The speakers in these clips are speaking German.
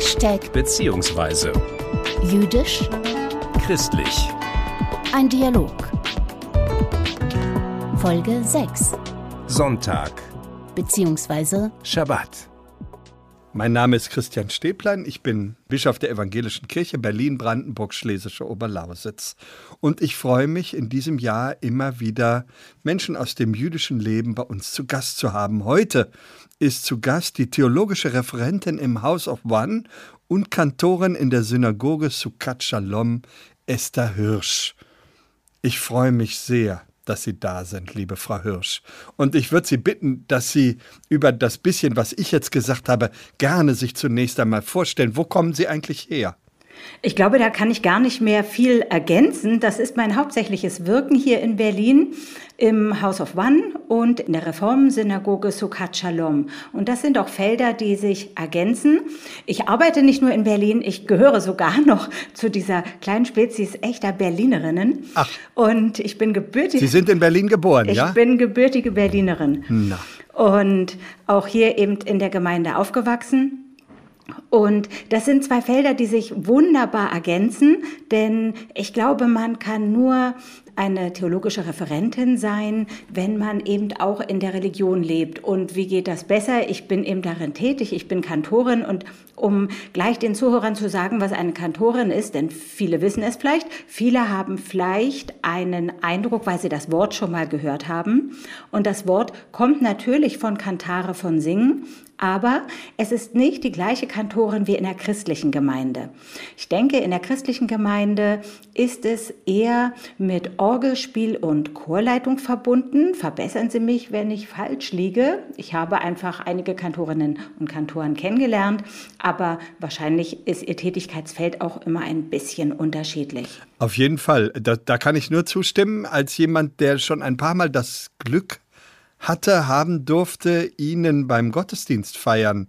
Hashtag beziehungsweise jüdisch, christlich. ein Dialog. Folge 6 Sonntag, beziehungsweise Schabbat. Mein Name ist Christian Stäblein, ich bin Bischof der Evangelischen Kirche Berlin-Brandenburg-Schlesische Oberlausitz. Und ich freue mich, in diesem Jahr immer wieder Menschen aus dem jüdischen Leben bei uns zu Gast zu haben. Heute ist zu Gast die theologische Referentin im House of One und Kantorin in der Synagoge Sukkot Shalom, Esther Hirsch. Ich freue mich sehr, dass Sie da sind, liebe Frau Hirsch. Und ich würde Sie bitten, dass Sie über das bisschen, was ich jetzt gesagt habe, gerne sich zunächst einmal vorstellen. Wo kommen Sie eigentlich her? Ich glaube, da kann ich gar nicht mehr viel ergänzen. Das ist mein hauptsächliches Wirken hier in Berlin im House of One und in der Reformsynagoge Sukkot Shalom. Und das sind auch Felder, die sich ergänzen. Ich arbeite nicht nur in Berlin, ich gehöre sogar noch zu dieser kleinen Spezies echter Berlinerinnen. Ach. Und ich bin gebürtig. Sie sind in Berlin geboren, ich ja? bin gebürtige Berlinerin. Na. Und auch hier eben in der Gemeinde aufgewachsen. Und das sind zwei Felder, die sich wunderbar ergänzen, denn ich glaube, man kann nur eine theologische Referentin sein, wenn man eben auch in der Religion lebt. Und wie geht das besser? Ich bin eben darin tätig, ich bin Kantorin und um gleich den Zuhörern zu sagen, was eine Kantorin ist, denn viele wissen es vielleicht, viele haben vielleicht einen Eindruck, weil sie das Wort schon mal gehört haben. Und das Wort kommt natürlich von Kantare von Singen, aber es ist nicht die gleiche Kantorin wie in der christlichen Gemeinde. Ich denke, in der christlichen Gemeinde ist es eher mit Orgelspiel und Chorleitung verbunden. Verbessern Sie mich, wenn ich falsch liege. Ich habe einfach einige Kantorinnen und Kantoren kennengelernt, aber wahrscheinlich ist Ihr Tätigkeitsfeld auch immer ein bisschen unterschiedlich. Auf jeden Fall. Da, da kann ich nur zustimmen, als jemand, der schon ein paar Mal das Glück hatte, haben durfte, Ihnen beim Gottesdienst feiern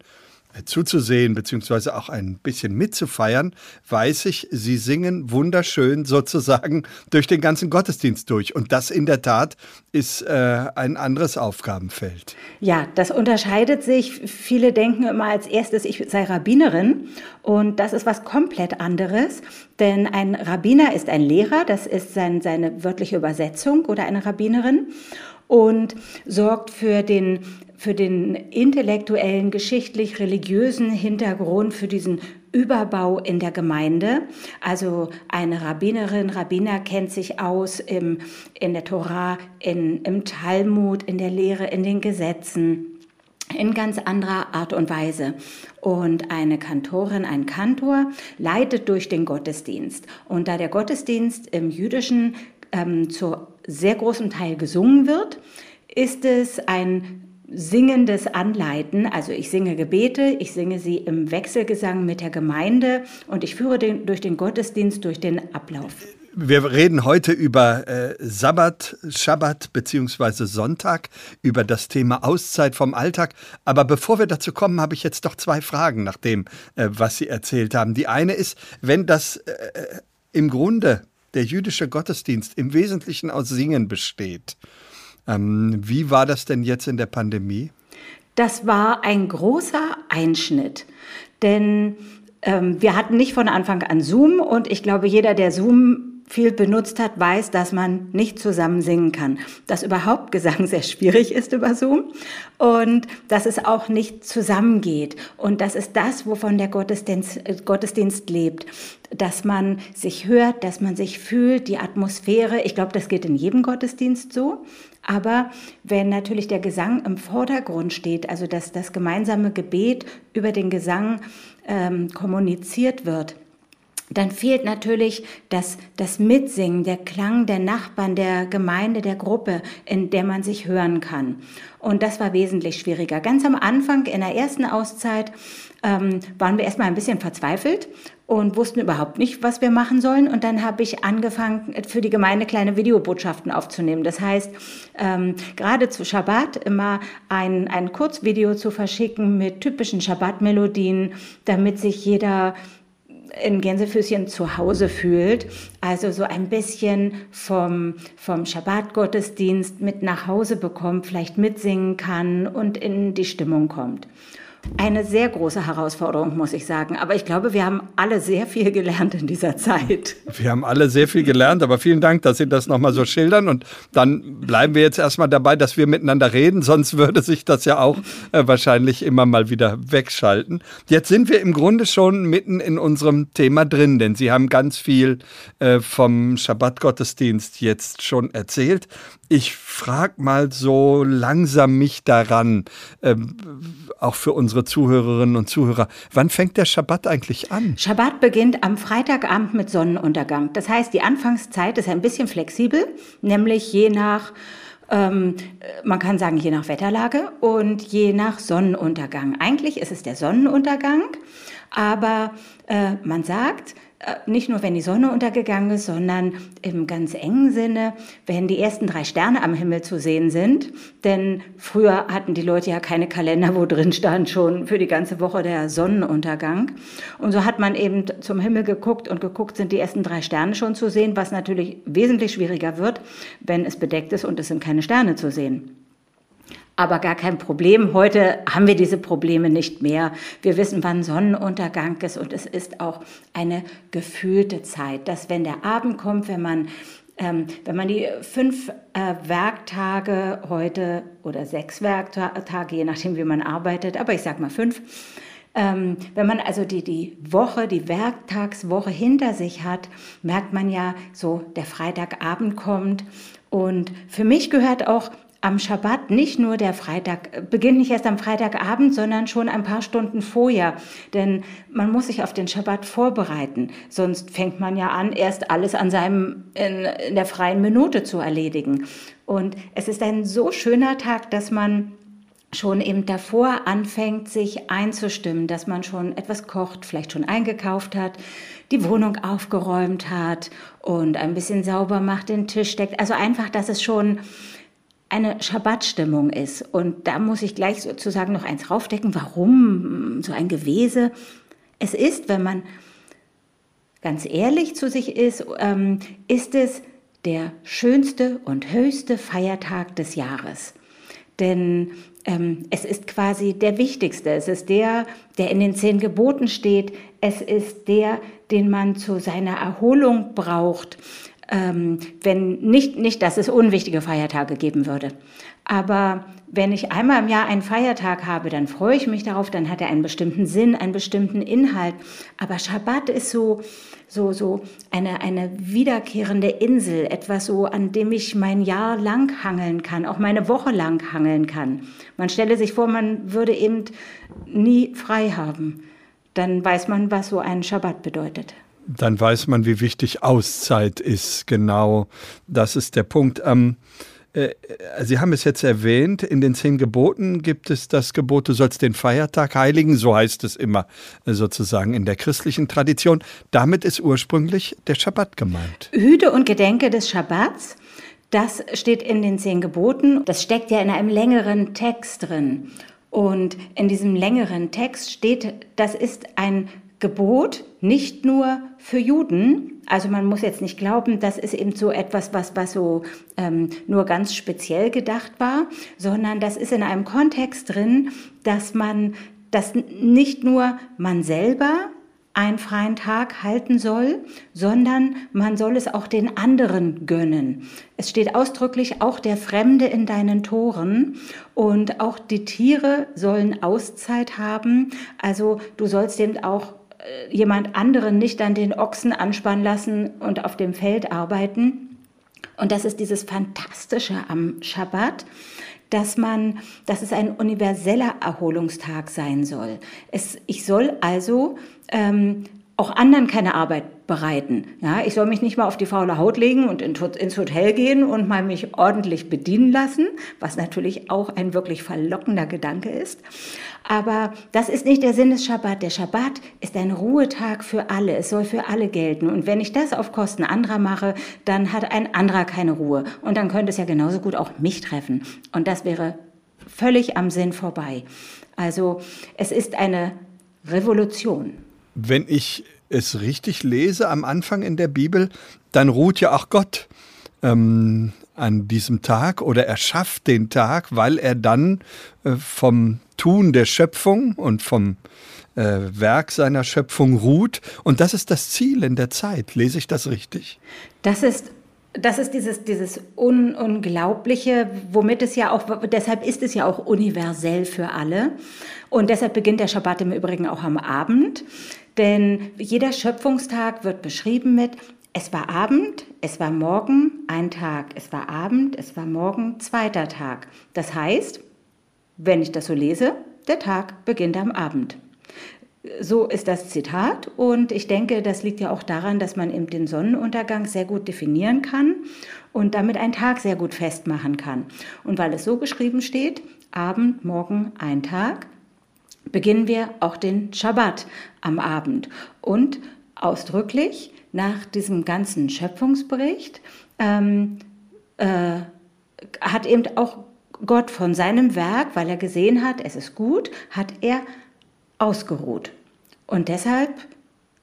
äh, zuzusehen, beziehungsweise auch ein bisschen mitzufeiern, weiß ich, Sie singen wunderschön sozusagen durch den ganzen Gottesdienst durch. Und das in der Tat ist äh, ein anderes Aufgabenfeld. Ja, das unterscheidet sich. Viele denken immer als erstes, ich sei Rabbinerin. Und das ist was komplett anderes. Denn ein Rabbiner ist ein Lehrer, das ist sein, seine wörtliche Übersetzung oder eine Rabbinerin und sorgt für den, für den intellektuellen, geschichtlich-religiösen Hintergrund, für diesen Überbau in der Gemeinde. Also eine Rabbinerin, Rabbiner kennt sich aus im, in der Torah, in, im Talmud, in der Lehre, in den Gesetzen in ganz anderer Art und Weise. Und eine Kantorin, ein Kantor leitet durch den Gottesdienst. Und da der Gottesdienst im jüdischen ähm, zu sehr großem Teil gesungen wird, ist es ein singendes Anleiten. Also ich singe Gebete, ich singe sie im Wechselgesang mit der Gemeinde und ich führe den, durch den Gottesdienst, durch den Ablauf. Wir reden heute über äh, Sabbat, Schabbat beziehungsweise Sonntag, über das Thema Auszeit vom Alltag. Aber bevor wir dazu kommen, habe ich jetzt doch zwei Fragen nach dem, äh, was Sie erzählt haben. Die eine ist, wenn das äh, im Grunde der jüdische Gottesdienst im Wesentlichen aus Singen besteht, ähm, wie war das denn jetzt in der Pandemie? Das war ein großer Einschnitt, denn ähm, wir hatten nicht von Anfang an Zoom und ich glaube, jeder, der Zoom viel benutzt hat, weiß, dass man nicht zusammen singen kann. Dass überhaupt Gesang sehr schwierig ist über Zoom und dass es auch nicht zusammengeht. Und das ist das, wovon der Gottesdienst, äh, Gottesdienst lebt. Dass man sich hört, dass man sich fühlt, die Atmosphäre. Ich glaube, das geht in jedem Gottesdienst so. Aber wenn natürlich der Gesang im Vordergrund steht, also dass das gemeinsame Gebet über den Gesang ähm, kommuniziert wird, dann fehlt natürlich das, das Mitsingen, der Klang der Nachbarn, der Gemeinde, der Gruppe, in der man sich hören kann. Und das war wesentlich schwieriger. Ganz am Anfang, in der ersten Auszeit, ähm, waren wir erstmal ein bisschen verzweifelt und wussten überhaupt nicht, was wir machen sollen. Und dann habe ich angefangen, für die Gemeinde kleine Videobotschaften aufzunehmen. Das heißt, ähm, gerade zu Schabbat immer ein, ein Kurzvideo zu verschicken mit typischen Schabbat-Melodien, damit sich jeder in Gänsefüßchen zu Hause fühlt. Also so ein bisschen vom, vom Schabbat-Gottesdienst mit nach Hause bekommt, vielleicht mitsingen kann und in die Stimmung kommt. Eine sehr große Herausforderung, muss ich sagen. Aber ich glaube, wir haben alle sehr viel gelernt in dieser Zeit. Wir haben alle sehr viel gelernt, aber vielen Dank, dass Sie das nochmal so schildern. Und dann bleiben wir jetzt erstmal dabei, dass wir miteinander reden, sonst würde sich das ja auch äh, wahrscheinlich immer mal wieder wegschalten. Jetzt sind wir im Grunde schon mitten in unserem Thema drin, denn Sie haben ganz viel äh, vom Schabbat-Gottesdienst jetzt schon erzählt. Ich frage mal so langsam mich daran, ähm, auch für unsere Zuhörerinnen und Zuhörer, wann fängt der Schabbat eigentlich an? Schabbat beginnt am Freitagabend mit Sonnenuntergang. Das heißt, die Anfangszeit ist ein bisschen flexibel, nämlich je nach ähm, man kann sagen, je nach Wetterlage und je nach Sonnenuntergang. Eigentlich ist es der Sonnenuntergang, aber äh, man sagt, nicht nur, wenn die Sonne untergegangen ist, sondern im ganz engen Sinne, wenn die ersten drei Sterne am Himmel zu sehen sind. Denn früher hatten die Leute ja keine Kalender, wo drin stand schon für die ganze Woche der Sonnenuntergang. Und so hat man eben zum Himmel geguckt und geguckt, sind die ersten drei Sterne schon zu sehen, was natürlich wesentlich schwieriger wird, wenn es bedeckt ist und es sind keine Sterne zu sehen aber gar kein Problem. Heute haben wir diese Probleme nicht mehr. Wir wissen, wann Sonnenuntergang ist und es ist auch eine gefühlte Zeit, dass wenn der Abend kommt, wenn man ähm, wenn man die fünf äh, Werktage heute oder sechs Werktage, je nachdem wie man arbeitet, aber ich sag mal fünf, ähm, wenn man also die, die Woche, die Werktagswoche hinter sich hat, merkt man ja so, der Freitagabend kommt. Und für mich gehört auch am Schabbat nicht nur der Freitag, beginnt nicht erst am Freitagabend, sondern schon ein paar Stunden vorher. Denn man muss sich auf den Schabbat vorbereiten. Sonst fängt man ja an, erst alles an seinem, in, in der freien Minute zu erledigen. Und es ist ein so schöner Tag, dass man schon eben davor anfängt, sich einzustimmen, dass man schon etwas kocht, vielleicht schon eingekauft hat, die Wohnung aufgeräumt hat und ein bisschen sauber macht, den Tisch deckt. Also einfach, dass es schon eine Schabbatstimmung ist. Und da muss ich gleich sozusagen noch eins raufdecken. Warum so ein Gewese? Es ist, wenn man ganz ehrlich zu sich ist, ähm, ist es der schönste und höchste Feiertag des Jahres. Denn ähm, es ist quasi der wichtigste. Es ist der, der in den zehn Geboten steht. Es ist der, den man zu seiner Erholung braucht ähm, wenn nicht, nicht, dass es unwichtige Feiertage geben würde. Aber wenn ich einmal im Jahr einen Feiertag habe, dann freue ich mich darauf, dann hat er einen bestimmten Sinn, einen bestimmten Inhalt. Aber Schabbat ist so, so, so eine, eine wiederkehrende Insel, etwas so, an dem ich mein Jahr lang hangeln kann, auch meine Woche lang hangeln kann. Man stelle sich vor, man würde eben nie frei haben. Dann weiß man, was so ein Schabbat bedeutet dann weiß man, wie wichtig Auszeit ist. Genau, das ist der Punkt. Ähm, äh, Sie haben es jetzt erwähnt, in den zehn Geboten gibt es das Gebot, du sollst den Feiertag heiligen, so heißt es immer äh, sozusagen in der christlichen Tradition. Damit ist ursprünglich der Schabbat gemeint. Hüte und Gedenke des Schabbats, das steht in den zehn Geboten. Das steckt ja in einem längeren Text drin. Und in diesem längeren Text steht, das ist ein Gebot nicht nur für Juden. Also man muss jetzt nicht glauben, das ist eben so etwas, was, was so ähm, nur ganz speziell gedacht war, sondern das ist in einem Kontext drin, dass man, dass nicht nur man selber einen freien Tag halten soll, sondern man soll es auch den anderen gönnen. Es steht ausdrücklich auch der Fremde in deinen Toren und auch die Tiere sollen Auszeit haben. Also du sollst eben auch jemand anderen nicht dann den Ochsen anspannen lassen und auf dem Feld arbeiten. Und das ist dieses Fantastische am Schabbat, dass man, dass es ein universeller Erholungstag sein soll. Es, ich soll also ähm, auch anderen keine Arbeit bereiten. Ja, ich soll mich nicht mal auf die faule Haut legen und ins Hotel gehen und mal mich ordentlich bedienen lassen, was natürlich auch ein wirklich verlockender Gedanke ist. Aber das ist nicht der Sinn des Schabbat. Der Schabbat ist ein Ruhetag für alle. Es soll für alle gelten. Und wenn ich das auf Kosten anderer mache, dann hat ein anderer keine Ruhe. Und dann könnte es ja genauso gut auch mich treffen. Und das wäre völlig am Sinn vorbei. Also es ist eine Revolution. Wenn ich es richtig lese am Anfang in der Bibel, dann ruht ja auch Gott ähm, an diesem Tag oder er schafft den Tag, weil er dann äh, vom Tun der Schöpfung und vom äh, Werk seiner Schöpfung ruht. Und das ist das Ziel in der Zeit. Lese ich das richtig? Das ist das ist dieses, dieses Un Unglaubliche, womit es ja auch, deshalb ist es ja auch universell für alle. Und deshalb beginnt der Schabbat im Übrigen auch am Abend. Denn jeder Schöpfungstag wird beschrieben mit, es war Abend, es war Morgen, ein Tag, es war Abend, es war Morgen, zweiter Tag. Das heißt, wenn ich das so lese, der Tag beginnt am Abend. So ist das Zitat und ich denke, das liegt ja auch daran, dass man eben den Sonnenuntergang sehr gut definieren kann und damit einen Tag sehr gut festmachen kann. Und weil es so geschrieben steht, Abend, Morgen, ein Tag, beginnen wir auch den Schabbat am Abend und ausdrücklich nach diesem ganzen Schöpfungsbericht ähm, äh, hat eben auch Gott von seinem Werk, weil er gesehen hat, es ist gut, hat er ausgeruht. Und deshalb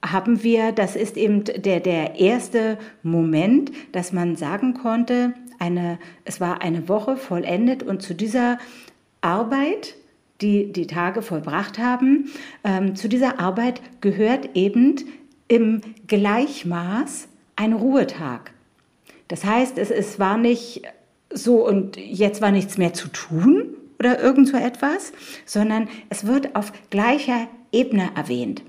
haben wir, das ist eben der, der erste Moment, dass man sagen konnte, eine, es war eine Woche vollendet und zu dieser Arbeit, die die Tage vollbracht haben, ähm, zu dieser Arbeit gehört eben im Gleichmaß ein Ruhetag. Das heißt, es, es war nicht so und jetzt war nichts mehr zu tun, oder irgend so etwas, sondern es wird auf gleicher Ebene erwähnt.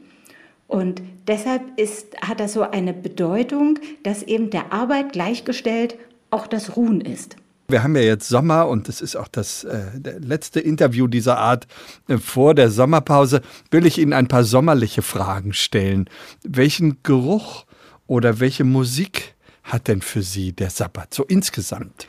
Und deshalb ist, hat das so eine Bedeutung, dass eben der Arbeit gleichgestellt auch das Ruhen ist. Wir haben ja jetzt Sommer und es ist auch das äh, letzte Interview dieser Art äh, vor der Sommerpause. Will ich Ihnen ein paar sommerliche Fragen stellen. Welchen Geruch oder welche Musik hat denn für Sie der Sabbat so insgesamt?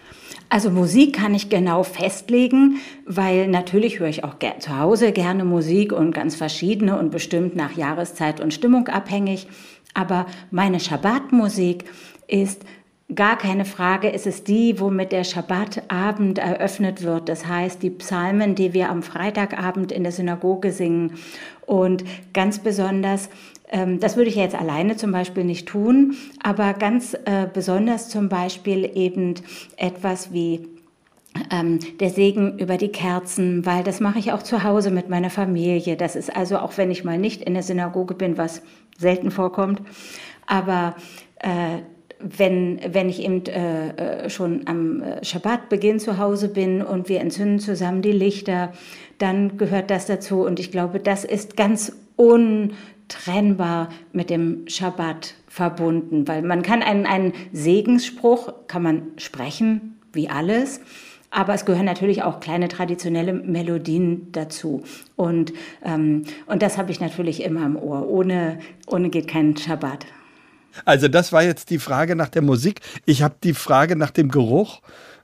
Also Musik kann ich genau festlegen, weil natürlich höre ich auch zu Hause gerne Musik und ganz verschiedene und bestimmt nach Jahreszeit und Stimmung abhängig. Aber meine Schabbatmusik ist gar keine Frage, ist es die, womit der Schabbatabend eröffnet wird. Das heißt, die Psalmen, die wir am Freitagabend in der Synagoge singen. Und ganz besonders ähm, das würde ich jetzt alleine zum Beispiel nicht tun, aber ganz äh, besonders zum Beispiel eben etwas wie ähm, der Segen über die Kerzen, weil das mache ich auch zu Hause mit meiner Familie. Das ist also auch, wenn ich mal nicht in der Synagoge bin, was selten vorkommt, aber äh, wenn, wenn ich eben äh, äh schon am äh, Schabbatbeginn zu Hause bin und wir entzünden zusammen die Lichter, dann gehört das dazu. Und ich glaube, das ist ganz un trennbar mit dem Schabbat verbunden, weil man kann einen, einen Segensspruch, kann man sprechen, wie alles, aber es gehören natürlich auch kleine traditionelle Melodien dazu. Und, ähm, und das habe ich natürlich immer im Ohr. Ohne, ohne geht kein Schabbat. Also das war jetzt die Frage nach der Musik. Ich habe die Frage nach dem Geruch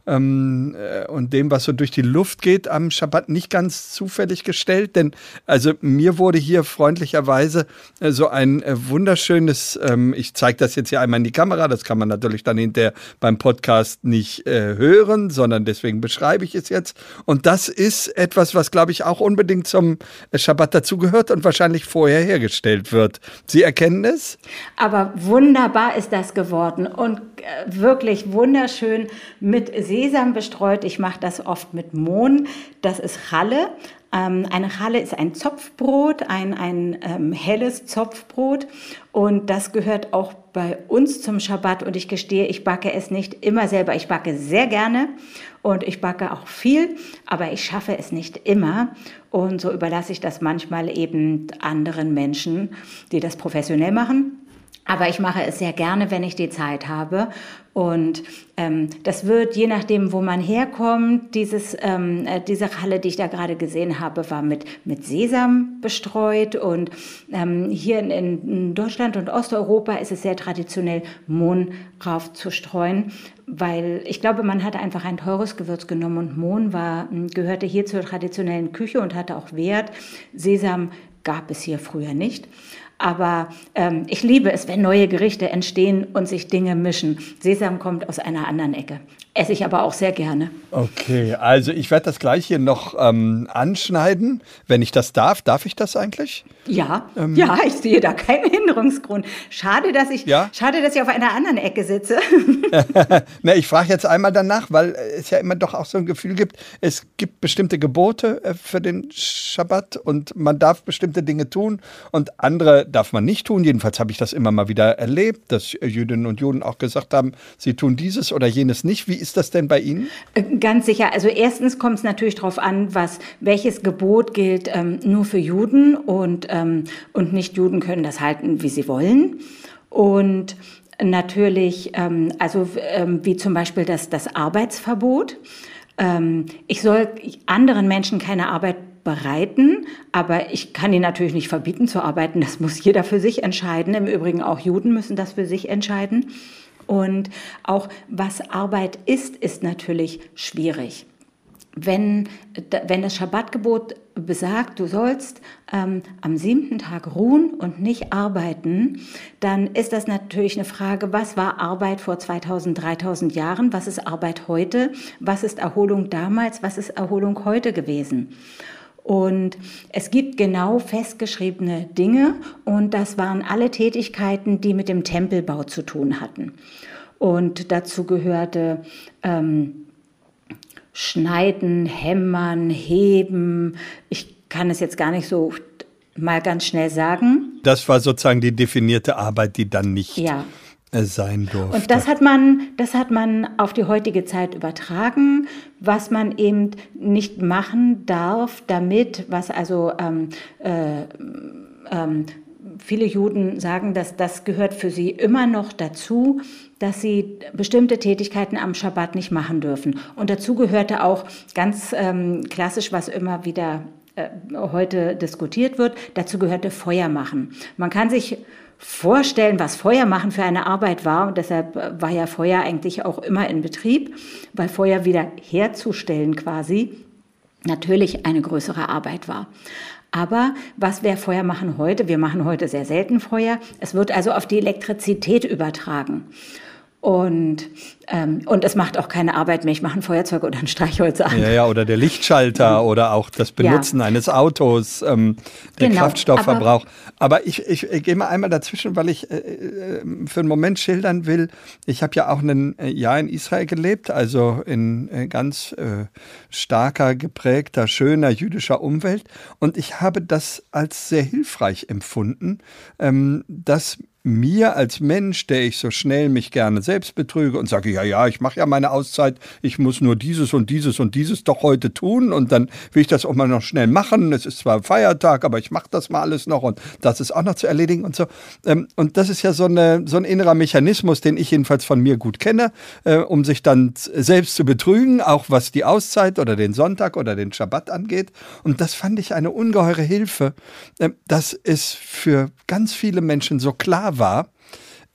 ähm, äh, und dem, was so durch die Luft geht, am Schabbat nicht ganz zufällig gestellt. Denn also mir wurde hier freundlicherweise äh, so ein äh, wunderschönes, ähm, ich zeige das jetzt hier einmal in die Kamera, das kann man natürlich dann hinterher beim Podcast nicht äh, hören, sondern deswegen beschreibe ich es jetzt. Und das ist etwas, was, glaube ich, auch unbedingt zum Schabbat dazugehört und wahrscheinlich vorher hergestellt wird. Sie erkennen es? Aber wunderbar ist das geworden und wirklich wunderschön mit Sesam bestreut. Ich mache das oft mit Mohn. Das ist Challe. Ähm, eine Challe ist ein Zopfbrot, ein, ein ähm, helles Zopfbrot. Und das gehört auch bei uns zum Schabbat. Und ich gestehe, ich backe es nicht immer selber. Ich backe sehr gerne und ich backe auch viel, aber ich schaffe es nicht immer. Und so überlasse ich das manchmal eben anderen Menschen, die das professionell machen. Aber ich mache es sehr gerne, wenn ich die Zeit habe. Und ähm, das wird, je nachdem, wo man herkommt, dieses, ähm, äh, diese Halle, die ich da gerade gesehen habe, war mit, mit Sesam bestreut. Und ähm, hier in, in Deutschland und Osteuropa ist es sehr traditionell, Mohn drauf zu streuen, weil ich glaube, man hatte einfach ein teures Gewürz genommen und Mohn war, gehörte hier zur traditionellen Küche und hatte auch Wert. Sesam gab es hier früher nicht. Aber ähm, ich liebe es, wenn neue Gerichte entstehen und sich Dinge mischen. Sesam kommt aus einer anderen Ecke. Esse ich aber auch sehr gerne. Okay, also ich werde das gleich hier noch ähm, anschneiden, wenn ich das darf. Darf ich das eigentlich? Ja, ähm, ja, ich sehe da keinen Hinderungsgrund. Schade, dass ich, ja? schade, dass ich auf einer anderen Ecke sitze. Na, ich frage jetzt einmal danach, weil es ja immer doch auch so ein Gefühl gibt, es gibt bestimmte Gebote äh, für den Schabbat und man darf bestimmte Dinge tun und andere darf man nicht tun. Jedenfalls habe ich das immer mal wieder erlebt, dass Jüdinnen und Juden auch gesagt haben, sie tun dieses oder jenes nicht. Wie ist das denn bei Ihnen? Äh, ganz sicher. Also erstens kommt es natürlich darauf an, was, welches Gebot gilt ähm, nur für Juden und, ähm, und Nicht-Juden können das halten, wie sie wollen. Und natürlich, ähm, also ähm, wie zum Beispiel das, das Arbeitsverbot. Ähm, ich soll anderen Menschen keine Arbeit bereiten, aber ich kann ihnen natürlich nicht verbieten zu arbeiten. Das muss jeder für sich entscheiden. Im Übrigen auch Juden müssen das für sich entscheiden. Und auch was Arbeit ist, ist natürlich schwierig. Wenn, wenn das Schabbatgebot besagt, du sollst ähm, am siebten Tag ruhen und nicht arbeiten, dann ist das natürlich eine Frage, was war Arbeit vor 2000, 3000 Jahren, was ist Arbeit heute, was ist Erholung damals, was ist Erholung heute gewesen. Und es gibt genau festgeschriebene Dinge und das waren alle Tätigkeiten, die mit dem Tempelbau zu tun hatten. Und dazu gehörte ähm, Schneiden, Hämmern, Heben. Ich kann es jetzt gar nicht so mal ganz schnell sagen. Das war sozusagen die definierte Arbeit, die dann nicht ja sein durfte. Und das hat man, das hat man auf die heutige Zeit übertragen, was man eben nicht machen darf, damit, was also ähm, äh, ähm, viele Juden sagen, dass das gehört für sie immer noch dazu, dass sie bestimmte Tätigkeiten am Schabbat nicht machen dürfen. Und dazu gehörte auch ganz ähm, klassisch, was immer wieder äh, heute diskutiert wird, dazu gehörte Feuer machen. Man kann sich vorstellen, was Feuer machen für eine Arbeit war. Und deshalb äh, war ja Feuer eigentlich auch immer in Betrieb, weil Feuer wieder herzustellen quasi natürlich eine größere Arbeit war. Aber was wir Feuer machen heute? Wir machen heute sehr selten Feuer. Es wird also auf die Elektrizität übertragen. Und, ähm, und es macht auch keine Arbeit mehr. Ich mache ein Feuerzeug oder ein Streichholz an. Ja, ja, oder der Lichtschalter oder auch das Benutzen ja. eines Autos, ähm, der genau, Kraftstoffverbrauch. Aber, aber ich, ich, ich gehe mal einmal dazwischen, weil ich äh, äh für einen Moment schildern will. Ich habe ja auch ein äh, Jahr in Israel gelebt, also in äh, ganz äh, starker, geprägter, schöner jüdischer Umwelt. Und ich habe das als sehr hilfreich empfunden, ähm, dass mir als Mensch, der ich so schnell mich gerne selbst betrüge und sage, ja, ja, ich mache ja meine Auszeit, ich muss nur dieses und dieses und dieses doch heute tun und dann will ich das auch mal noch schnell machen. Es ist zwar Feiertag, aber ich mache das mal alles noch und das ist auch noch zu erledigen und so. Ähm, und das ist ja so, eine, so ein innerer Mechanismus, den ich jedenfalls von mir gut kenne, äh, um sich dann selbst zu betrügen, auch was die Auszeit oder den Sonntag oder den Schabbat angeht. Und das fand ich eine ungeheure Hilfe, äh, dass es für ganz viele Menschen so klar war,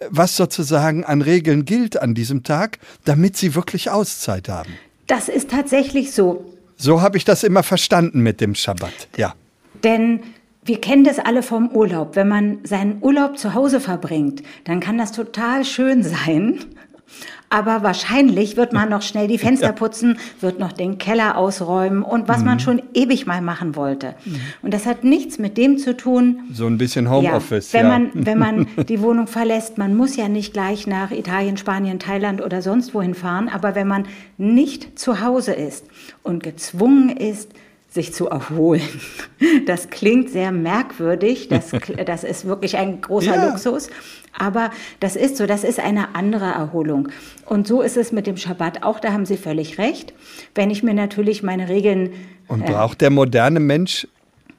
was sozusagen an Regeln gilt an diesem Tag, damit sie wirklich Auszeit haben. Das ist tatsächlich so. So habe ich das immer verstanden mit dem Schabbat, ja. Denn wir kennen das alle vom Urlaub. Wenn man seinen Urlaub zu Hause verbringt, dann kann das total schön sein aber wahrscheinlich wird man noch schnell die Fenster putzen, wird noch den Keller ausräumen und was mhm. man schon ewig mal machen wollte. Mhm. Und das hat nichts mit dem zu tun. So ein bisschen Homeoffice. Ja, wenn, ja. Man, wenn man die Wohnung verlässt, man muss ja nicht gleich nach Italien, Spanien, Thailand oder sonst wohin fahren, aber wenn man nicht zu Hause ist und gezwungen ist, sich zu erholen. Das klingt sehr merkwürdig, das, das ist wirklich ein großer ja. Luxus, aber das ist so, das ist eine andere Erholung. Und so ist es mit dem Schabbat auch, da haben Sie völlig recht. Wenn ich mir natürlich meine Regeln... Und äh, braucht der moderne Mensch,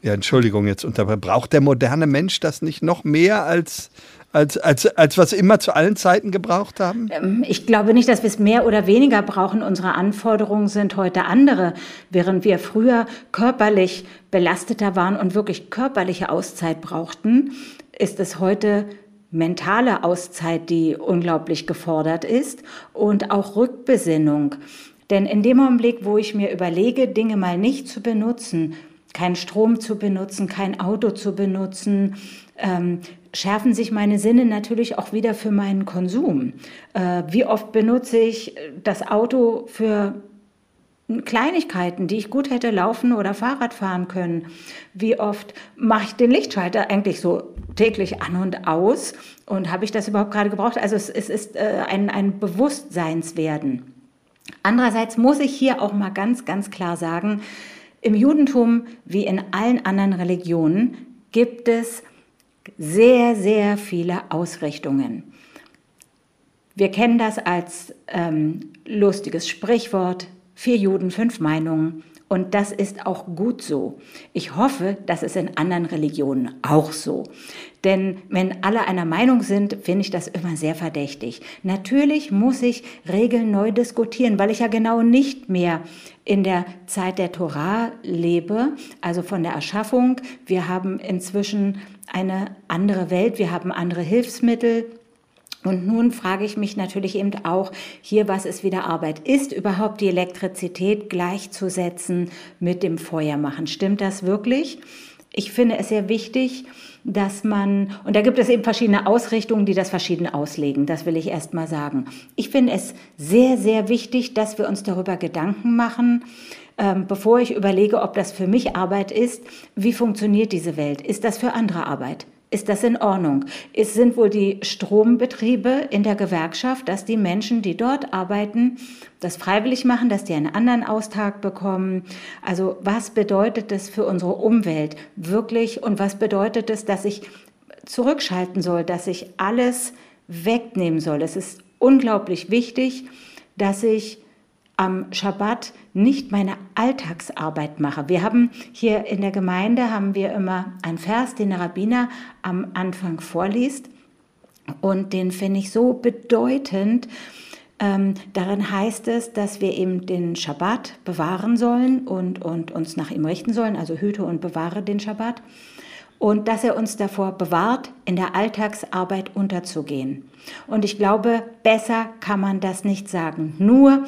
ja Entschuldigung jetzt unterbrechen, braucht der moderne Mensch das nicht noch mehr als als, als, als was immer zu allen Zeiten gebraucht haben? Ähm, ich glaube nicht, dass wir es mehr oder weniger brauchen. Unsere Anforderungen sind heute andere. Während wir früher körperlich belasteter waren und wirklich körperliche Auszeit brauchten, ist es heute mentale Auszeit, die unglaublich gefordert ist und auch Rückbesinnung. Denn in dem Augenblick, wo ich mir überlege, Dinge mal nicht zu benutzen, keinen Strom zu benutzen, kein Auto zu benutzen, ähm, schärfen sich meine Sinne natürlich auch wieder für meinen Konsum. Äh, wie oft benutze ich das Auto für Kleinigkeiten, die ich gut hätte laufen oder Fahrrad fahren können. Wie oft mache ich den Lichtschalter eigentlich so täglich an und aus? Und habe ich das überhaupt gerade gebraucht? Also es, es ist äh, ein, ein Bewusstseinswerden. Andererseits muss ich hier auch mal ganz, ganz klar sagen, im Judentum wie in allen anderen Religionen gibt es sehr, sehr viele Ausrichtungen. Wir kennen das als ähm, lustiges Sprichwort, vier Juden, fünf Meinungen. Und das ist auch gut so. Ich hoffe, das ist in anderen Religionen auch so. Denn wenn alle einer Meinung sind, finde ich das immer sehr verdächtig. Natürlich muss ich Regeln neu diskutieren, weil ich ja genau nicht mehr in der Zeit der Torah lebe, also von der Erschaffung. Wir haben inzwischen eine andere Welt, wir haben andere Hilfsmittel, und nun frage ich mich natürlich eben auch hier, was ist wieder Arbeit? Ist überhaupt die Elektrizität gleichzusetzen mit dem Feuermachen? Stimmt das wirklich? Ich finde es sehr wichtig, dass man, und da gibt es eben verschiedene Ausrichtungen, die das verschieden auslegen, das will ich erst mal sagen. Ich finde es sehr, sehr wichtig, dass wir uns darüber Gedanken machen, ähm, bevor ich überlege, ob das für mich Arbeit ist, wie funktioniert diese Welt? Ist das für andere Arbeit? Ist das in Ordnung? Es sind wohl die Strombetriebe in der Gewerkschaft, dass die Menschen, die dort arbeiten, das freiwillig machen, dass die einen anderen Austag bekommen. Also was bedeutet das für unsere Umwelt wirklich und was bedeutet es, dass ich zurückschalten soll, dass ich alles wegnehmen soll? Es ist unglaublich wichtig, dass ich am Schabbat nicht meine Alltagsarbeit mache. Wir haben hier in der Gemeinde haben wir immer einen Vers, den der Rabbiner am Anfang vorliest und den finde ich so bedeutend. Ähm, darin heißt es, dass wir eben den Schabbat bewahren sollen und, und uns nach ihm richten sollen, also hüte und bewahre den Schabbat und dass er uns davor bewahrt, in der Alltagsarbeit unterzugehen. Und ich glaube, besser kann man das nicht sagen. Nur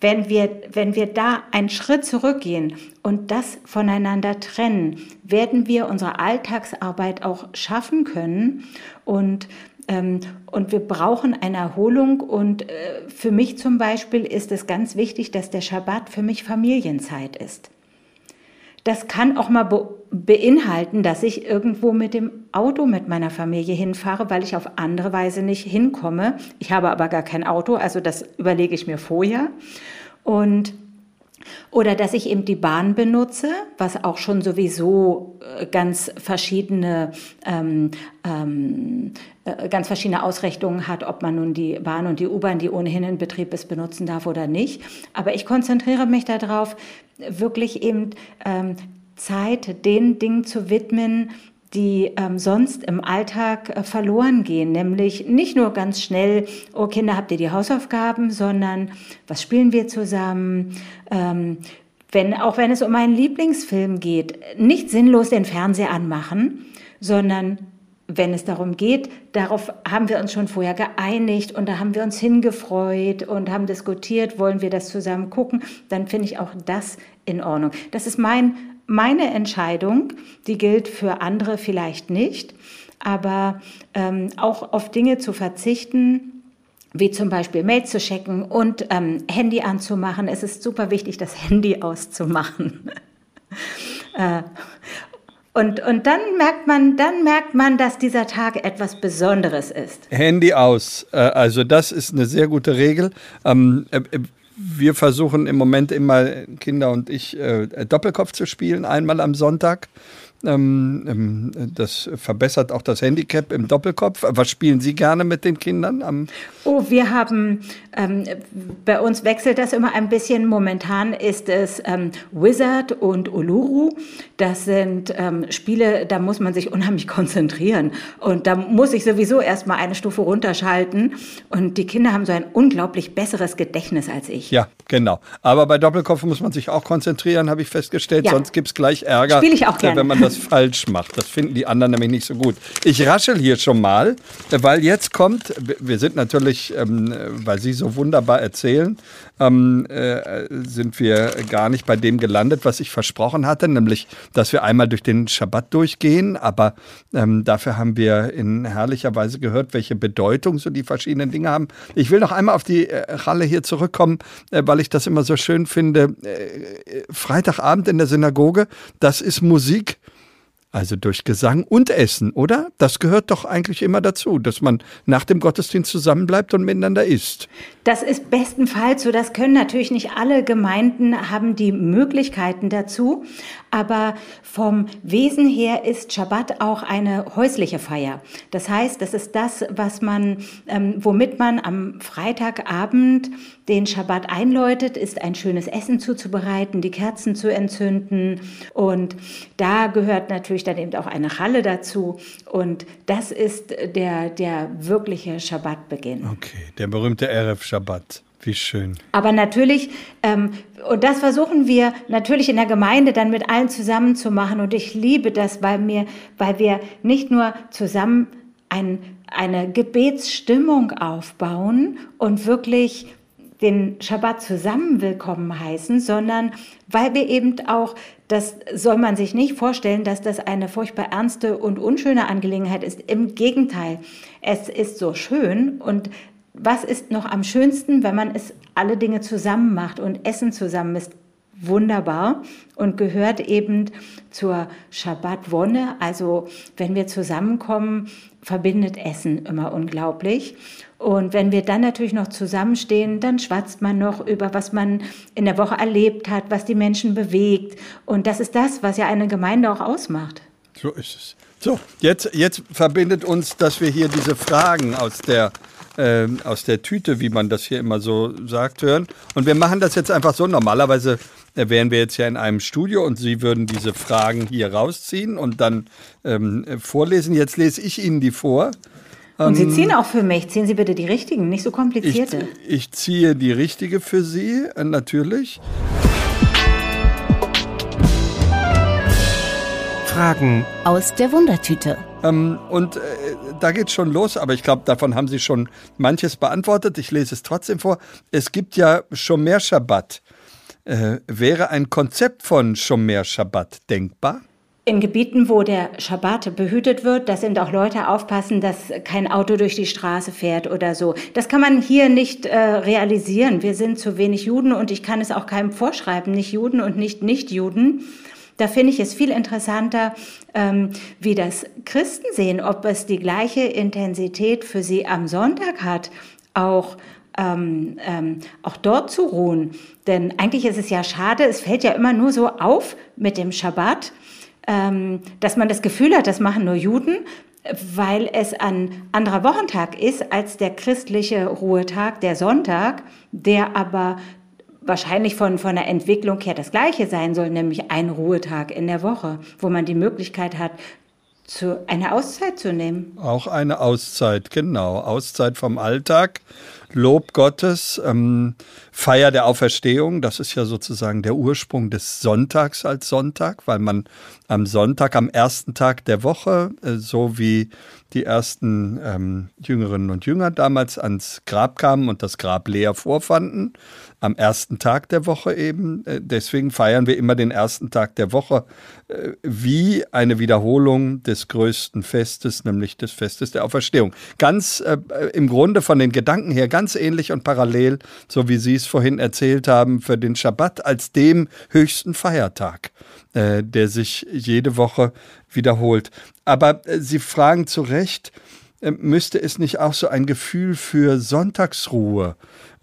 wenn wir, wenn wir da einen Schritt zurückgehen und das voneinander trennen, werden wir unsere Alltagsarbeit auch schaffen können und ähm, und wir brauchen eine Erholung. Und äh, für mich zum Beispiel ist es ganz wichtig, dass der Schabbat für mich Familienzeit ist. Das kann auch mal beinhalten, dass ich irgendwo mit dem Auto mit meiner Familie hinfahre, weil ich auf andere Weise nicht hinkomme. Ich habe aber gar kein Auto, also das überlege ich mir vorher. Und oder dass ich eben die Bahn benutze, was auch schon sowieso äh, ganz verschiedene, ähm, ähm, äh, ganz verschiedene Ausrichtungen hat, ob man nun die Bahn und die U-Bahn, die ohnehin in Betrieb ist, benutzen darf oder nicht. Aber ich konzentriere mich darauf, wirklich eben ähm, Zeit den Dingen zu widmen, die ähm, sonst im Alltag äh, verloren gehen, nämlich nicht nur ganz schnell, oh Kinder, habt ihr die Hausaufgaben, sondern was spielen wir zusammen? Ähm, wenn, auch wenn es um einen Lieblingsfilm geht, nicht sinnlos den Fernseher anmachen, sondern wenn es darum geht, darauf haben wir uns schon vorher geeinigt und da haben wir uns hingefreut und haben diskutiert, wollen wir das zusammen gucken, dann finde ich auch das in Ordnung. Das ist mein meine Entscheidung, die gilt für andere vielleicht nicht, aber ähm, auch auf Dinge zu verzichten, wie zum Beispiel Mail zu checken und ähm, Handy anzumachen. Es ist super wichtig, das Handy auszumachen. äh, und, und dann merkt man, dann merkt man, dass dieser Tag etwas Besonderes ist. Handy aus. Äh, also das ist eine sehr gute Regel. Ähm, äh, wir versuchen im Moment immer, Kinder und ich, äh, Doppelkopf zu spielen, einmal am Sonntag. Ähm, ähm, das verbessert auch das Handicap im Doppelkopf. Was spielen Sie gerne mit den Kindern? Oh, wir haben, ähm, bei uns wechselt das immer ein bisschen. Momentan ist es ähm, Wizard und Uluru. Das sind ähm, Spiele, da muss man sich unheimlich konzentrieren. Und da muss ich sowieso erstmal eine Stufe runterschalten. Und die Kinder haben so ein unglaublich besseres Gedächtnis als ich. Ja, genau. Aber bei Doppelkopf muss man sich auch konzentrieren, habe ich festgestellt. Ja. Sonst gibt es gleich Ärger, Spiele ich auch gerne. wenn man das falsch macht. Das finden die anderen nämlich nicht so gut. Ich raschel hier schon mal, weil jetzt kommt, wir sind natürlich, ähm, weil Sie so wunderbar erzählen, ähm, äh, sind wir gar nicht bei dem gelandet, was ich versprochen hatte, nämlich, dass wir einmal durch den Schabbat durchgehen. Aber ähm, dafür haben wir in herrlicher Weise gehört, welche Bedeutung so die verschiedenen Dinge haben. Ich will noch einmal auf die äh, Ralle hier zurückkommen, äh, weil ich das immer so schön finde. Äh, Freitagabend in der Synagoge, das ist Musik also durch Gesang und Essen, oder? Das gehört doch eigentlich immer dazu, dass man nach dem Gottesdienst zusammenbleibt und miteinander isst. Das ist bestenfalls so. Das können natürlich nicht alle Gemeinden haben die Möglichkeiten dazu. Aber vom Wesen her ist Schabbat auch eine häusliche Feier. Das heißt, das ist das, was man, ähm, womit man am Freitagabend den Schabbat einläutet, ist ein schönes Essen zuzubereiten, die Kerzen zu entzünden. Und da gehört natürlich dann eben auch eine Halle dazu. Und das ist der, der wirkliche Schabbatbeginn. Okay, der berühmte Erev Schabbat. Wie schön. Aber natürlich, ähm, und das versuchen wir natürlich in der Gemeinde dann mit allen zusammen zu machen. Und ich liebe das, weil, mir, weil wir nicht nur zusammen ein, eine Gebetsstimmung aufbauen und wirklich den Schabbat zusammen willkommen heißen, sondern weil wir eben auch, das soll man sich nicht vorstellen, dass das eine furchtbar ernste und unschöne Angelegenheit ist. Im Gegenteil, es ist so schön und was ist noch am schönsten, wenn man es alle Dinge zusammen macht und Essen zusammen ist wunderbar und gehört eben zur Schabbat-Wonne. Also wenn wir zusammenkommen, verbindet Essen immer unglaublich. Und wenn wir dann natürlich noch zusammenstehen, dann schwatzt man noch über, was man in der Woche erlebt hat, was die Menschen bewegt. Und das ist das, was ja eine Gemeinde auch ausmacht. So ist es. So, jetzt, jetzt verbindet uns, dass wir hier diese Fragen aus der äh, aus der Tüte, wie man das hier immer so sagt, hören. Und wir machen das jetzt einfach so. Normalerweise wären wir jetzt ja in einem Studio und Sie würden diese Fragen hier rausziehen und dann ähm, vorlesen. Jetzt lese ich Ihnen die vor. Und Sie ähm, ziehen auch für mich. Ziehen Sie bitte die richtigen, nicht so komplizierte. Ich, ich ziehe die richtige für Sie, äh, natürlich. Fragen aus der Wundertüte. Ähm, und äh, da geht's schon los, aber ich glaube, davon haben Sie schon manches beantwortet. Ich lese es trotzdem vor. Es gibt ja Shomer Shabbat. Äh, wäre ein Konzept von Shomer Shabbat denkbar? In Gebieten, wo der Schabbat behütet wird, dass eben auch Leute aufpassen, dass kein Auto durch die Straße fährt oder so. Das kann man hier nicht äh, realisieren. Wir sind zu wenig Juden und ich kann es auch keinem vorschreiben, nicht Juden und nicht Nicht-Juden. Da finde ich es viel interessanter, ähm, wie das Christen sehen, ob es die gleiche Intensität für sie am Sonntag hat, auch ähm, ähm, auch dort zu ruhen. Denn eigentlich ist es ja schade, es fällt ja immer nur so auf mit dem Schabbat, ähm, dass man das Gefühl hat, das machen nur Juden, weil es ein anderer Wochentag ist als der christliche Ruhetag, der Sonntag, der aber wahrscheinlich von, von der Entwicklung her das gleiche sein soll, nämlich ein Ruhetag in der Woche, wo man die Möglichkeit hat, zu, eine Auszeit zu nehmen. Auch eine Auszeit, genau. Auszeit vom Alltag, Lob Gottes, ähm, Feier der Auferstehung. Das ist ja sozusagen der Ursprung des Sonntags als Sonntag, weil man am Sonntag, am ersten Tag der Woche, äh, so wie die ersten ähm, Jüngerinnen und Jünger damals ans Grab kamen und das Grab leer vorfanden, am ersten Tag der Woche eben. Äh, deswegen feiern wir immer den ersten Tag der Woche äh, wie eine Wiederholung des größten Festes, nämlich des Festes der Auferstehung. Ganz äh, im Grunde von den Gedanken her ganz ähnlich und parallel, so wie Sie es vorhin erzählt haben, für den Schabbat als dem höchsten Feiertag, äh, der sich jede Woche wiederholt. Aber äh, Sie fragen zu Recht, äh, müsste es nicht auch so ein Gefühl für Sonntagsruhe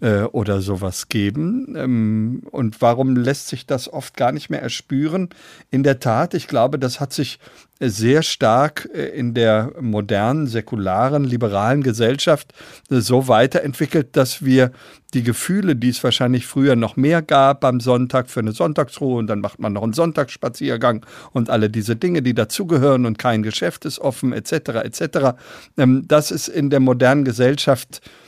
äh, oder sowas geben? Ähm, und warum lässt sich das oft gar nicht mehr erspüren? In der Tat, ich glaube, das hat sich sehr stark äh, in der modernen, säkularen, liberalen Gesellschaft äh, so weiterentwickelt, dass wir die Gefühle, die es wahrscheinlich früher noch mehr gab am Sonntag für eine Sonntagsruhe und dann macht man noch einen Sonntagsspaziergang und alle diese Dinge, die dazugehören und kein Geschäft ist offen etc. etc. Ähm, das ist in der modernen Gesellschaft äh,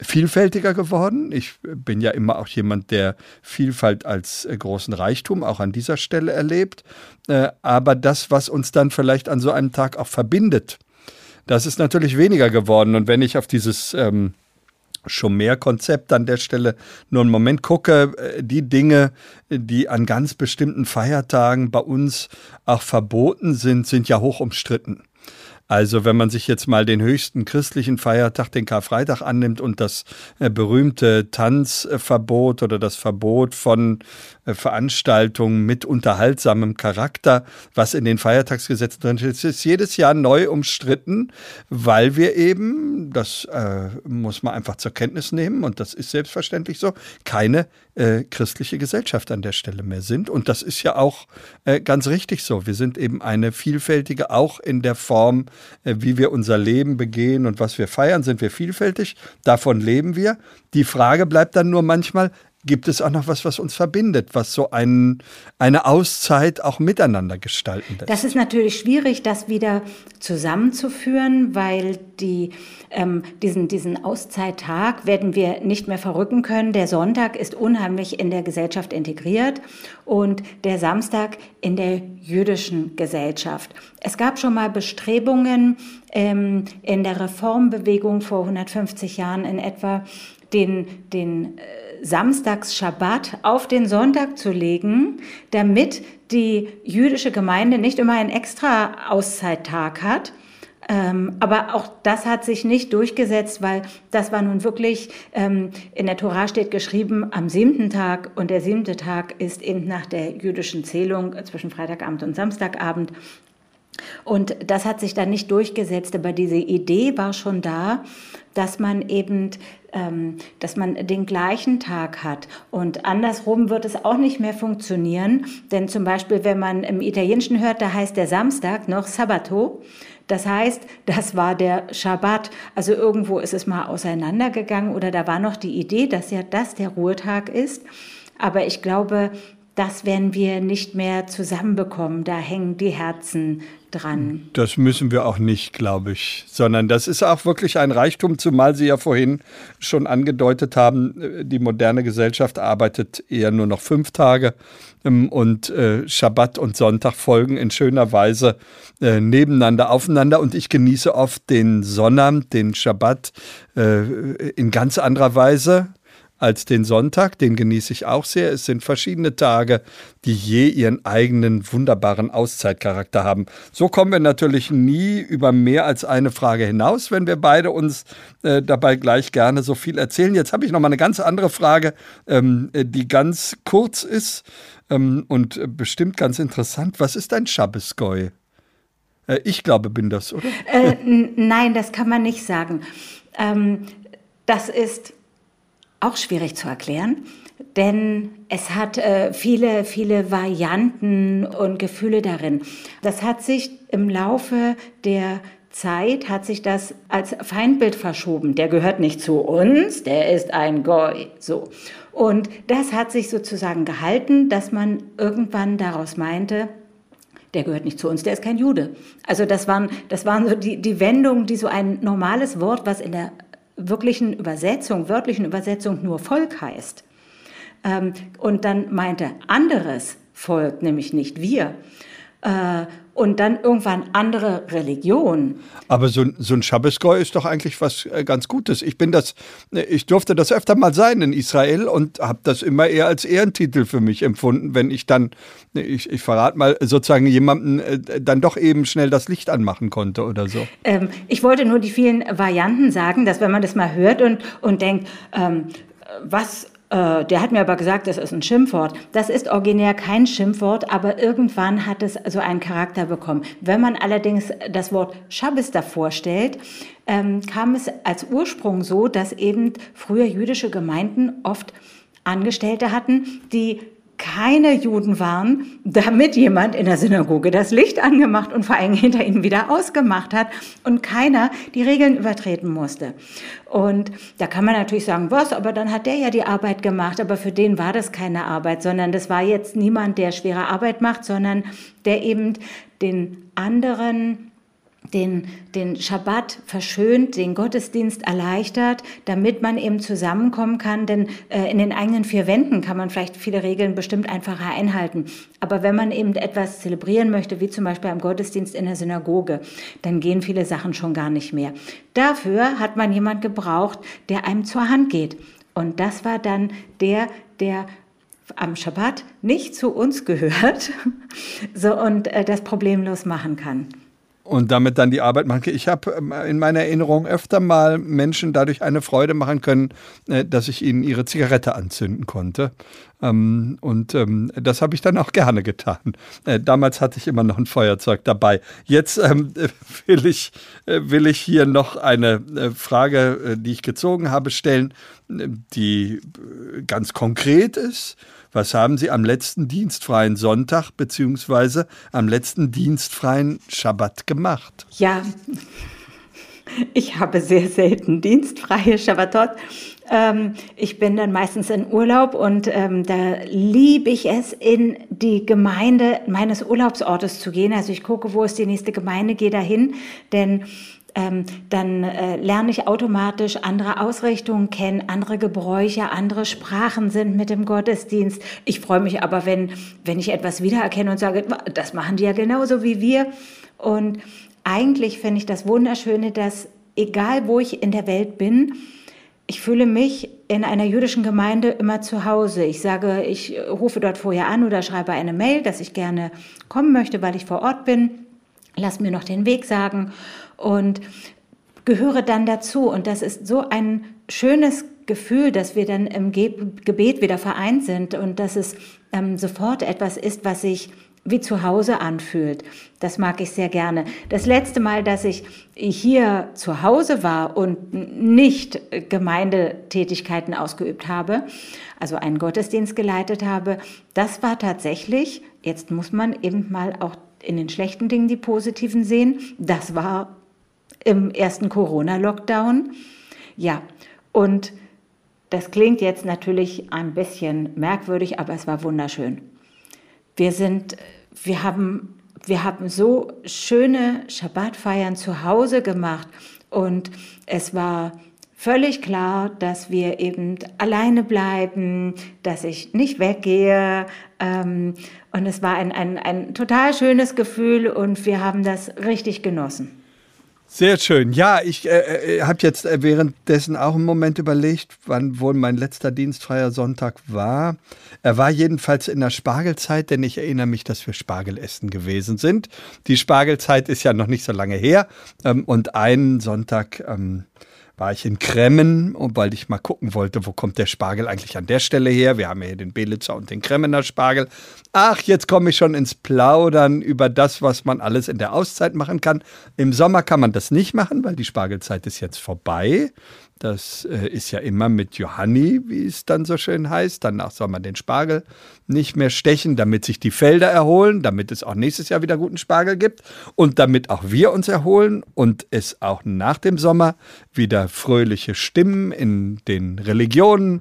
vielfältiger geworden. Ich bin ja immer auch jemand, der Vielfalt als äh, großen Reichtum auch an dieser Stelle erlebt. Äh, aber das, was uns dann vielleicht an so einem Tag auch verbindet, das ist natürlich weniger geworden. Und wenn ich auf dieses ähm, mehr Konzept an der Stelle nur einen Moment gucke, die Dinge, die an ganz bestimmten Feiertagen bei uns auch verboten sind, sind ja hoch umstritten. Also wenn man sich jetzt mal den höchsten christlichen Feiertag, den Karfreitag annimmt und das äh, berühmte Tanzverbot oder das Verbot von äh, Veranstaltungen mit unterhaltsamem Charakter, was in den Feiertagsgesetzen drin steht, ist jedes Jahr neu umstritten, weil wir eben, das äh, muss man einfach zur Kenntnis nehmen und das ist selbstverständlich so, keine äh, christliche Gesellschaft an der Stelle mehr sind. Und das ist ja auch äh, ganz richtig so. Wir sind eben eine vielfältige, auch in der Form, wie wir unser Leben begehen und was wir feiern, sind wir vielfältig. Davon leben wir. Die Frage bleibt dann nur manchmal, gibt es auch noch was, was uns verbindet, was so ein, eine Auszeit auch miteinander gestalten lässt. Das ist natürlich schwierig, das wieder zusammenzuführen, weil die, ähm, diesen, diesen Auszeittag werden wir nicht mehr verrücken können. Der Sonntag ist unheimlich in der Gesellschaft integriert und der Samstag in der jüdischen Gesellschaft. Es gab schon mal Bestrebungen ähm, in der Reformbewegung vor 150 Jahren in etwa, den, den äh, Samstags-Schabbat auf den Sonntag zu legen, damit die jüdische Gemeinde nicht immer einen extra Auszeittag hat. Ähm, aber auch das hat sich nicht durchgesetzt, weil das war nun wirklich, ähm, in der Tora steht geschrieben, am siebten Tag und der siebte Tag ist eben nach der jüdischen Zählung zwischen Freitagabend und Samstagabend. Und das hat sich dann nicht durchgesetzt, aber diese Idee war schon da, dass man eben, ähm, dass man den gleichen Tag hat. Und andersrum wird es auch nicht mehr funktionieren, denn zum Beispiel, wenn man im Italienischen hört, da heißt der Samstag noch Sabato. Das heißt, das war der Schabbat. Also irgendwo ist es mal auseinandergegangen oder da war noch die Idee, dass ja das der Ruhetag ist. Aber ich glaube, das werden wir nicht mehr zusammenbekommen. Da hängen die Herzen dran. Das müssen wir auch nicht, glaube ich, sondern das ist auch wirklich ein Reichtum, zumal Sie ja vorhin schon angedeutet haben, die moderne Gesellschaft arbeitet eher nur noch fünf Tage ähm, und äh, Schabbat und Sonntag folgen in schöner Weise äh, nebeneinander aufeinander und ich genieße oft den Sonnabend, den Schabbat äh, in ganz anderer Weise als den Sonntag. Den genieße ich auch sehr. Es sind verschiedene Tage, die je ihren eigenen wunderbaren Auszeitcharakter haben. So kommen wir natürlich nie über mehr als eine Frage hinaus, wenn wir beide uns äh, dabei gleich gerne so viel erzählen. Jetzt habe ich noch mal eine ganz andere Frage, ähm, die ganz kurz ist ähm, und bestimmt ganz interessant. Was ist ein Schabbesgoy? Äh, ich glaube, bin das, oder? Äh, nein, das kann man nicht sagen. Ähm, das ist auch schwierig zu erklären, denn es hat äh, viele, viele Varianten und Gefühle darin. Das hat sich im Laufe der Zeit hat sich das als Feindbild verschoben. Der gehört nicht zu uns, der ist ein Goy. So. Und das hat sich sozusagen gehalten, dass man irgendwann daraus meinte, der gehört nicht zu uns, der ist kein Jude. Also das waren, das waren so die, die Wendungen, die so ein normales Wort, was in der wirklichen Übersetzung, wörtlichen Übersetzung nur Volk heißt. Ähm, und dann meinte anderes Volk, nämlich nicht wir. Äh, und dann irgendwann andere Religion. Aber so, so ein Schabbesgoy ist doch eigentlich was äh, ganz Gutes. Ich bin das, äh, ich durfte das öfter mal sein in Israel und habe das immer eher als Ehrentitel für mich empfunden, wenn ich dann, ich, ich verrate mal, sozusagen jemanden äh, dann doch eben schnell das Licht anmachen konnte oder so. Ähm, ich wollte nur die vielen Varianten sagen, dass wenn man das mal hört und, und denkt, ähm, was äh, der hat mir aber gesagt, das ist ein Schimpfwort. Das ist originär kein Schimpfwort, aber irgendwann hat es so einen Charakter bekommen. Wenn man allerdings das Wort Schabbes davor stellt, ähm, kam es als Ursprung so, dass eben früher jüdische Gemeinden oft Angestellte hatten, die keine Juden waren, damit jemand in der Synagoge das Licht angemacht und vor allem hinter ihnen wieder ausgemacht hat und keiner die Regeln übertreten musste. Und da kann man natürlich sagen, was, aber dann hat der ja die Arbeit gemacht, aber für den war das keine Arbeit, sondern das war jetzt niemand, der schwere Arbeit macht, sondern der eben den anderen den, den Schabbat verschönt, den Gottesdienst erleichtert, damit man eben zusammenkommen kann. Denn äh, in den eigenen vier Wänden kann man vielleicht viele Regeln bestimmt einfacher einhalten. Aber wenn man eben etwas zelebrieren möchte, wie zum Beispiel am Gottesdienst in der Synagoge, dann gehen viele Sachen schon gar nicht mehr. Dafür hat man jemand gebraucht, der einem zur Hand geht. Und das war dann der, der am Schabbat nicht zu uns gehört so, und äh, das problemlos machen kann und damit dann die Arbeit machen. Ich habe ähm, in meiner Erinnerung öfter mal Menschen dadurch eine Freude machen können, äh, dass ich ihnen ihre Zigarette anzünden konnte. Ähm, und ähm, das habe ich dann auch gerne getan. Äh, damals hatte ich immer noch ein Feuerzeug dabei. Jetzt will, ich, äh, will ich hier noch eine Frage, die ich gezogen habe, stellen, die ganz konkret ist was haben Sie am letzten dienstfreien Sonntag beziehungsweise am letzten dienstfreien Schabbat gemacht? Ja, ich habe sehr selten dienstfreie Schabbatot. Ähm, ich bin dann meistens in Urlaub und ähm, da liebe ich es, in die Gemeinde meines Urlaubsortes zu gehen. Also ich gucke, wo ist die nächste Gemeinde, gehe dahin, denn ähm, dann äh, lerne ich automatisch andere Ausrichtungen kennen, andere Gebräuche, andere Sprachen sind mit dem Gottesdienst. Ich freue mich aber, wenn, wenn ich etwas wiedererkenne und sage, das machen die ja genauso wie wir. Und eigentlich finde ich das Wunderschöne, dass egal wo ich in der Welt bin, ich fühle mich in einer jüdischen Gemeinde immer zu Hause. Ich sage, ich rufe dort vorher an oder schreibe eine Mail, dass ich gerne kommen möchte, weil ich vor Ort bin. Lass mir noch den Weg sagen und gehöre dann dazu. Und das ist so ein schönes Gefühl, dass wir dann im Gebet wieder vereint sind und dass es ähm, sofort etwas ist, was sich wie zu Hause anfühlt. Das mag ich sehr gerne. Das letzte Mal, dass ich hier zu Hause war und nicht Gemeindetätigkeiten ausgeübt habe, also einen Gottesdienst geleitet habe, das war tatsächlich, jetzt muss man eben mal auch in den schlechten Dingen die positiven sehen, das war im ersten Corona-Lockdown. Ja, und das klingt jetzt natürlich ein bisschen merkwürdig, aber es war wunderschön. Wir sind, wir haben, wir haben so schöne Schabbatfeiern zu Hause gemacht und es war völlig klar, dass wir eben alleine bleiben, dass ich nicht weggehe. Ähm, und es war ein, ein, ein total schönes Gefühl und wir haben das richtig genossen. Sehr schön. Ja, ich äh, äh habe jetzt äh, währenddessen auch einen Moment überlegt, wann wohl mein letzter dienstfreier Sonntag war. Er war jedenfalls in der Spargelzeit, denn ich erinnere mich, dass wir Spargel essen gewesen sind. Die Spargelzeit ist ja noch nicht so lange her. Ähm, und einen Sonntag ähm, war ich in Kremmen, weil ich mal gucken wollte, wo kommt der Spargel eigentlich an der Stelle her. Wir haben ja hier den Belitzer und den Kremmener Spargel. Ach, jetzt komme ich schon ins Plaudern über das, was man alles in der Auszeit machen kann. Im Sommer kann man das nicht machen, weil die Spargelzeit ist jetzt vorbei. Das äh, ist ja immer mit Johanni, wie es dann so schön heißt. Danach soll man den Spargel nicht mehr stechen, damit sich die Felder erholen, damit es auch nächstes Jahr wieder guten Spargel gibt und damit auch wir uns erholen und es auch nach dem Sommer wieder fröhliche Stimmen in den Religionen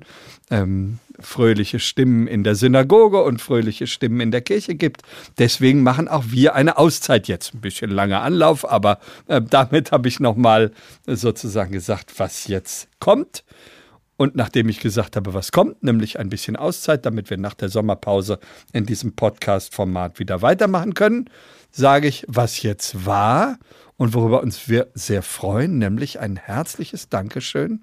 ähm, fröhliche Stimmen in der Synagoge und fröhliche Stimmen in der Kirche gibt. Deswegen machen auch wir eine Auszeit jetzt. Ein bisschen langer Anlauf, aber äh, damit habe ich nochmal sozusagen gesagt, was jetzt kommt. Und nachdem ich gesagt habe, was kommt, nämlich ein bisschen Auszeit, damit wir nach der Sommerpause in diesem Podcast-Format wieder weitermachen können, sage ich, was jetzt war und worüber uns wir sehr freuen, nämlich ein herzliches Dankeschön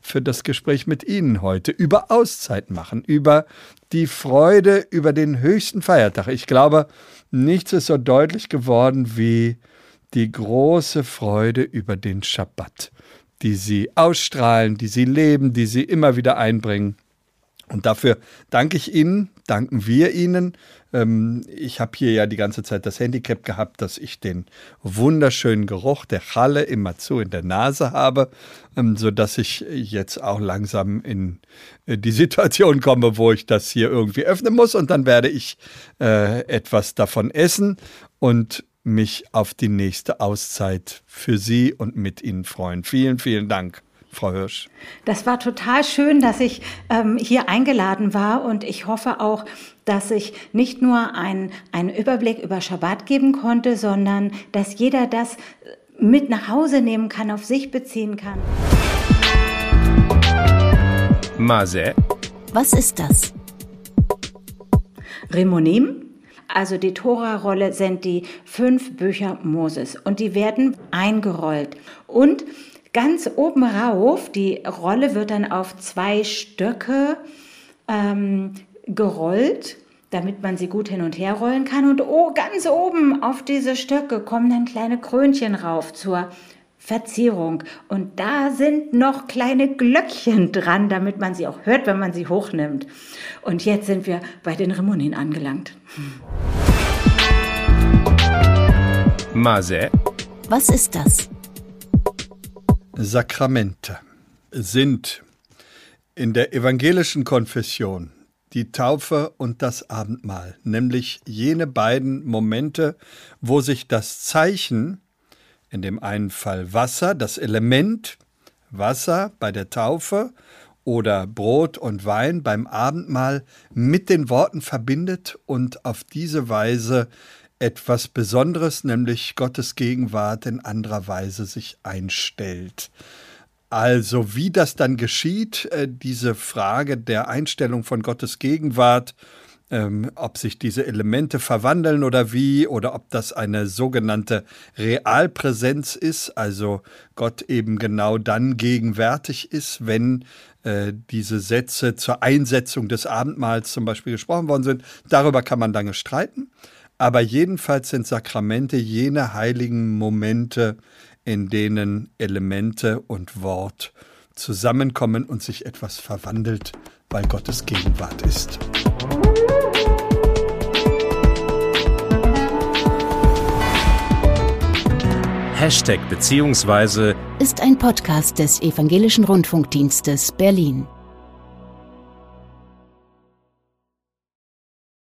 für das Gespräch mit Ihnen heute über Auszeit machen, über die Freude über den höchsten Feiertag. Ich glaube, nichts ist so deutlich geworden wie die große Freude über den Schabbat, die Sie ausstrahlen, die Sie leben, die Sie immer wieder einbringen. Und dafür danke ich Ihnen, danken wir Ihnen. Ähm, ich habe hier ja die ganze Zeit das Handicap gehabt, dass ich den wunderschönen Geruch der Halle immer zu in der Nase habe, ähm, sodass ich jetzt auch langsam in äh, die Situation komme, wo ich das hier irgendwie öffnen muss. Und dann werde ich äh, etwas davon essen und mich auf die nächste Auszeit für Sie und mit Ihnen freuen. Vielen, vielen Dank. Frau Hirsch. Das war total schön, dass ich ähm, hier eingeladen war und ich hoffe auch, dass ich nicht nur einen, einen Überblick über Schabbat geben konnte, sondern dass jeder das mit nach Hause nehmen kann, auf sich beziehen kann. Mase. Was ist das? Remonim. Also die Tora-Rolle sind die fünf Bücher Moses und die werden eingerollt. Und ganz oben rauf, die Rolle wird dann auf zwei Stöcke ähm, gerollt, damit man sie gut hin und her rollen kann. Und oh, ganz oben auf diese Stöcke kommen dann kleine Krönchen rauf zur Verzierung. Und da sind noch kleine Glöckchen dran, damit man sie auch hört, wenn man sie hochnimmt. Und jetzt sind wir bei den Remonien angelangt. Mase. Was ist das? Sakramente sind in der evangelischen Konfession die Taufe und das Abendmahl, nämlich jene beiden Momente, wo sich das Zeichen, in dem einen Fall Wasser, das Element Wasser bei der Taufe oder Brot und Wein beim Abendmahl mit den Worten verbindet und auf diese Weise etwas Besonderes, nämlich Gottes Gegenwart in anderer Weise sich einstellt. Also wie das dann geschieht, äh, diese Frage der Einstellung von Gottes Gegenwart, ähm, ob sich diese Elemente verwandeln oder wie, oder ob das eine sogenannte Realpräsenz ist, also Gott eben genau dann gegenwärtig ist, wenn äh, diese Sätze zur Einsetzung des Abendmahls zum Beispiel gesprochen worden sind. Darüber kann man lange streiten. Aber jedenfalls sind Sakramente jene heiligen Momente, in denen Elemente und Wort zusammenkommen und sich etwas verwandelt, weil Gottes Gegenwart ist. Hashtag beziehungsweise ist ein Podcast des Evangelischen Rundfunkdienstes Berlin.